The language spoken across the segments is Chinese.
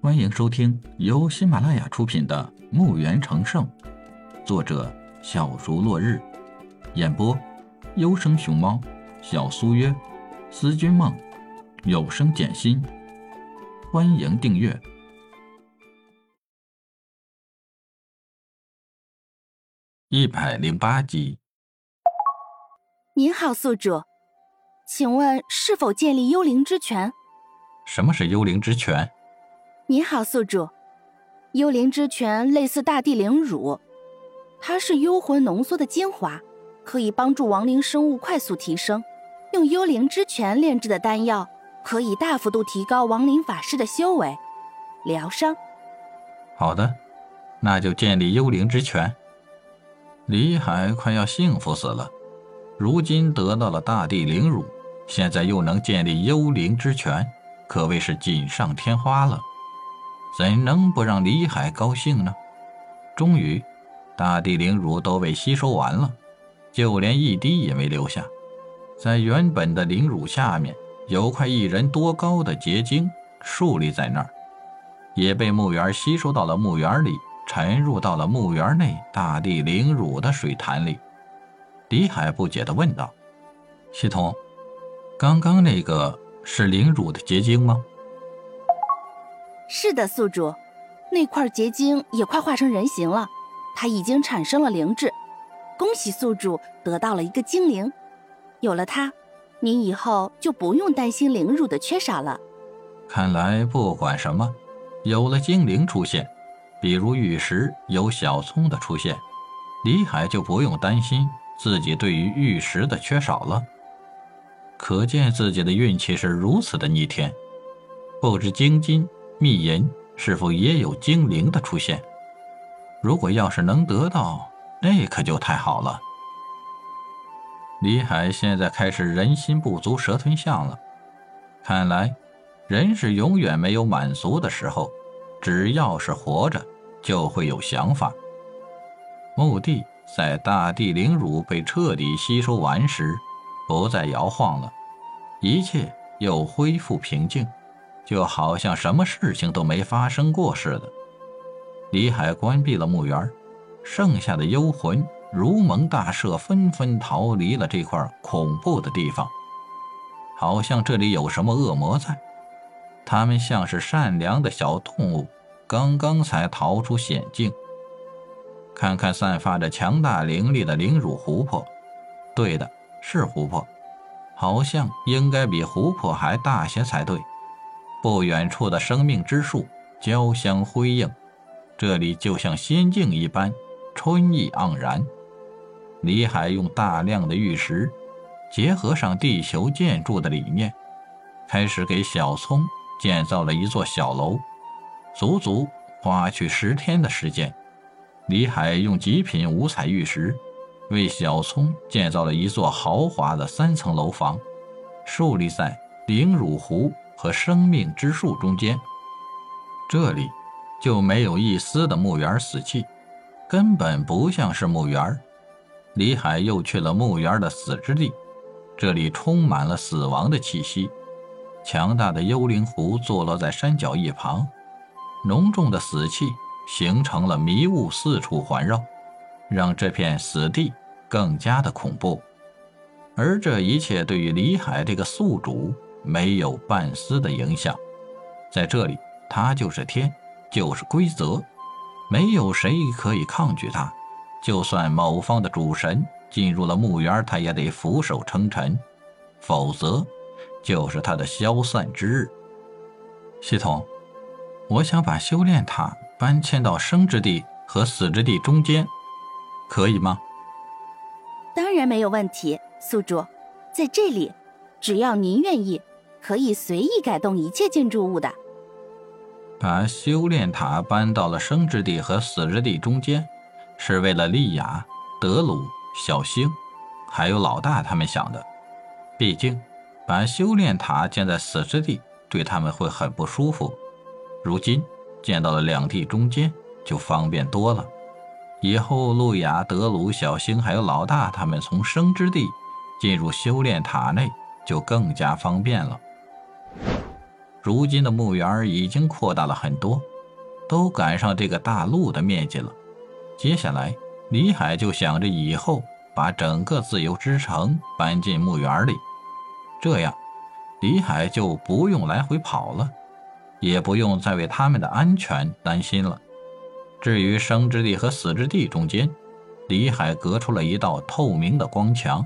欢迎收听由喜马拉雅出品的《墓园成圣》，作者小竹落日，演播优生熊猫、小苏约、思君梦、有声简心。欢迎订阅一百零八集。您好，宿主，请问是否建立幽灵之泉？什么是幽灵之泉？你好，宿主，幽灵之泉类似大地灵乳，它是幽魂浓缩的精华，可以帮助亡灵生物快速提升。用幽灵之泉炼制的丹药，可以大幅度提高亡灵法师的修为、疗伤。好的，那就建立幽灵之泉。李海快要幸福死了，如今得到了大地灵乳，现在又能建立幽灵之泉，可谓是锦上添花了。怎能不让李海高兴呢？终于，大地灵乳都被吸收完了，就连一滴也没留下。在原本的灵乳下面，有块一人多高的结晶竖立在那儿，也被墓园吸收到了墓园里，沉入到了墓园内大地灵乳的水潭里。李海不解地问道：“系统，刚刚那个是灵乳的结晶吗？”是的，宿主，那块结晶也快化成人形了，它已经产生了灵智。恭喜宿主得到了一个精灵，有了它，您以后就不用担心灵乳的缺少了。看来不管什么，有了精灵出现，比如玉石有小葱的出现，李海就不用担心自己对于玉石的缺少了。可见自己的运气是如此的逆天，不知精金。密银是否也有精灵的出现？如果要是能得到，那可就太好了。李海现在开始人心不足蛇吞象了。看来，人是永远没有满足的时候，只要是活着，就会有想法。墓地在大地灵乳被彻底吸收完时，不再摇晃了，一切又恢复平静。就好像什么事情都没发生过似的。李海关闭了墓园，剩下的幽魂如蒙大赦，纷纷逃离了这块恐怖的地方。好像这里有什么恶魔在。他们像是善良的小动物，刚刚才逃出险境。看看散发着强大灵力的灵乳湖泊，对的，是湖泊，好像应该比湖泊还大些才对。不远处的生命之树交相辉映，这里就像仙境一般，春意盎然。李海用大量的玉石，结合上地球建筑的理念，开始给小葱建造了一座小楼。足足花去十天的时间，李海用极品五彩玉石，为小葱建造了一座豪华的三层楼房，竖立在灵乳湖。和生命之树中间，这里就没有一丝的墓园死气，根本不像是墓园。李海又去了墓园的死之地，这里充满了死亡的气息。强大的幽灵湖坐落在山脚一旁，浓重的死气形成了迷雾，四处环绕，让这片死地更加的恐怖。而这一切对于李海这个宿主。没有半丝的影响，在这里，它就是天，就是规则，没有谁可以抗拒它。就算某方的主神进入了墓园，他也得俯首称臣，否则就是他的消散之日。系统，我想把修炼塔搬迁到生之地和死之地中间，可以吗？当然没有问题，宿主，在这里，只要您愿意。可以随意改动一切建筑物的。把修炼塔搬到了生之地和死之地中间，是为了莉亚、德鲁、小星，还有老大他们想的。毕竟，把修炼塔建在死之地，对他们会很不舒服。如今建到了两地中间，就方便多了。以后，路亚、德鲁、小星还有老大他们从生之地进入修炼塔内，就更加方便了。如今的墓园已经扩大了很多，都赶上这个大陆的面积了。接下来，李海就想着以后把整个自由之城搬进墓园里，这样，李海就不用来回跑了，也不用再为他们的安全担心了。至于生之地和死之地中间，李海隔出了一道透明的光墙，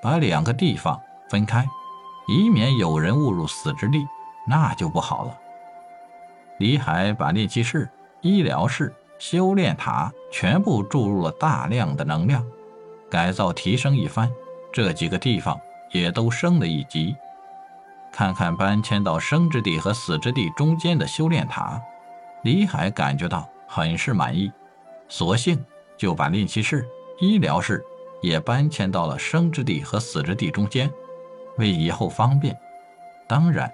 把两个地方分开，以免有人误入死之地，那就不好了。李海把炼气室、医疗室、修炼塔全部注入了大量的能量，改造提升一番，这几个地方也都升了一级。看看搬迁到生之地和死之地中间的修炼塔，李海感觉到很是满意，索性。就把炼气室、医疗室也搬迁到了生之地和死之地中间，为以后方便。当然，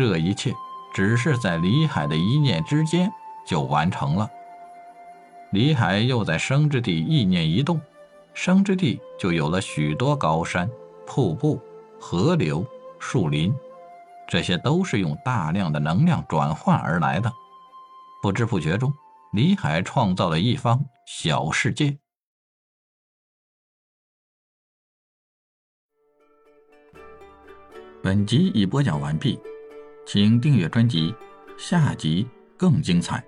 这一切只是在李海的一念之间就完成了。李海又在生之地意念一动，生之地就有了许多高山、瀑布、河流、树林，这些都是用大量的能量转换而来的。不知不觉中。李海创造了一方小世界。本集已播讲完毕，请订阅专辑，下集更精彩。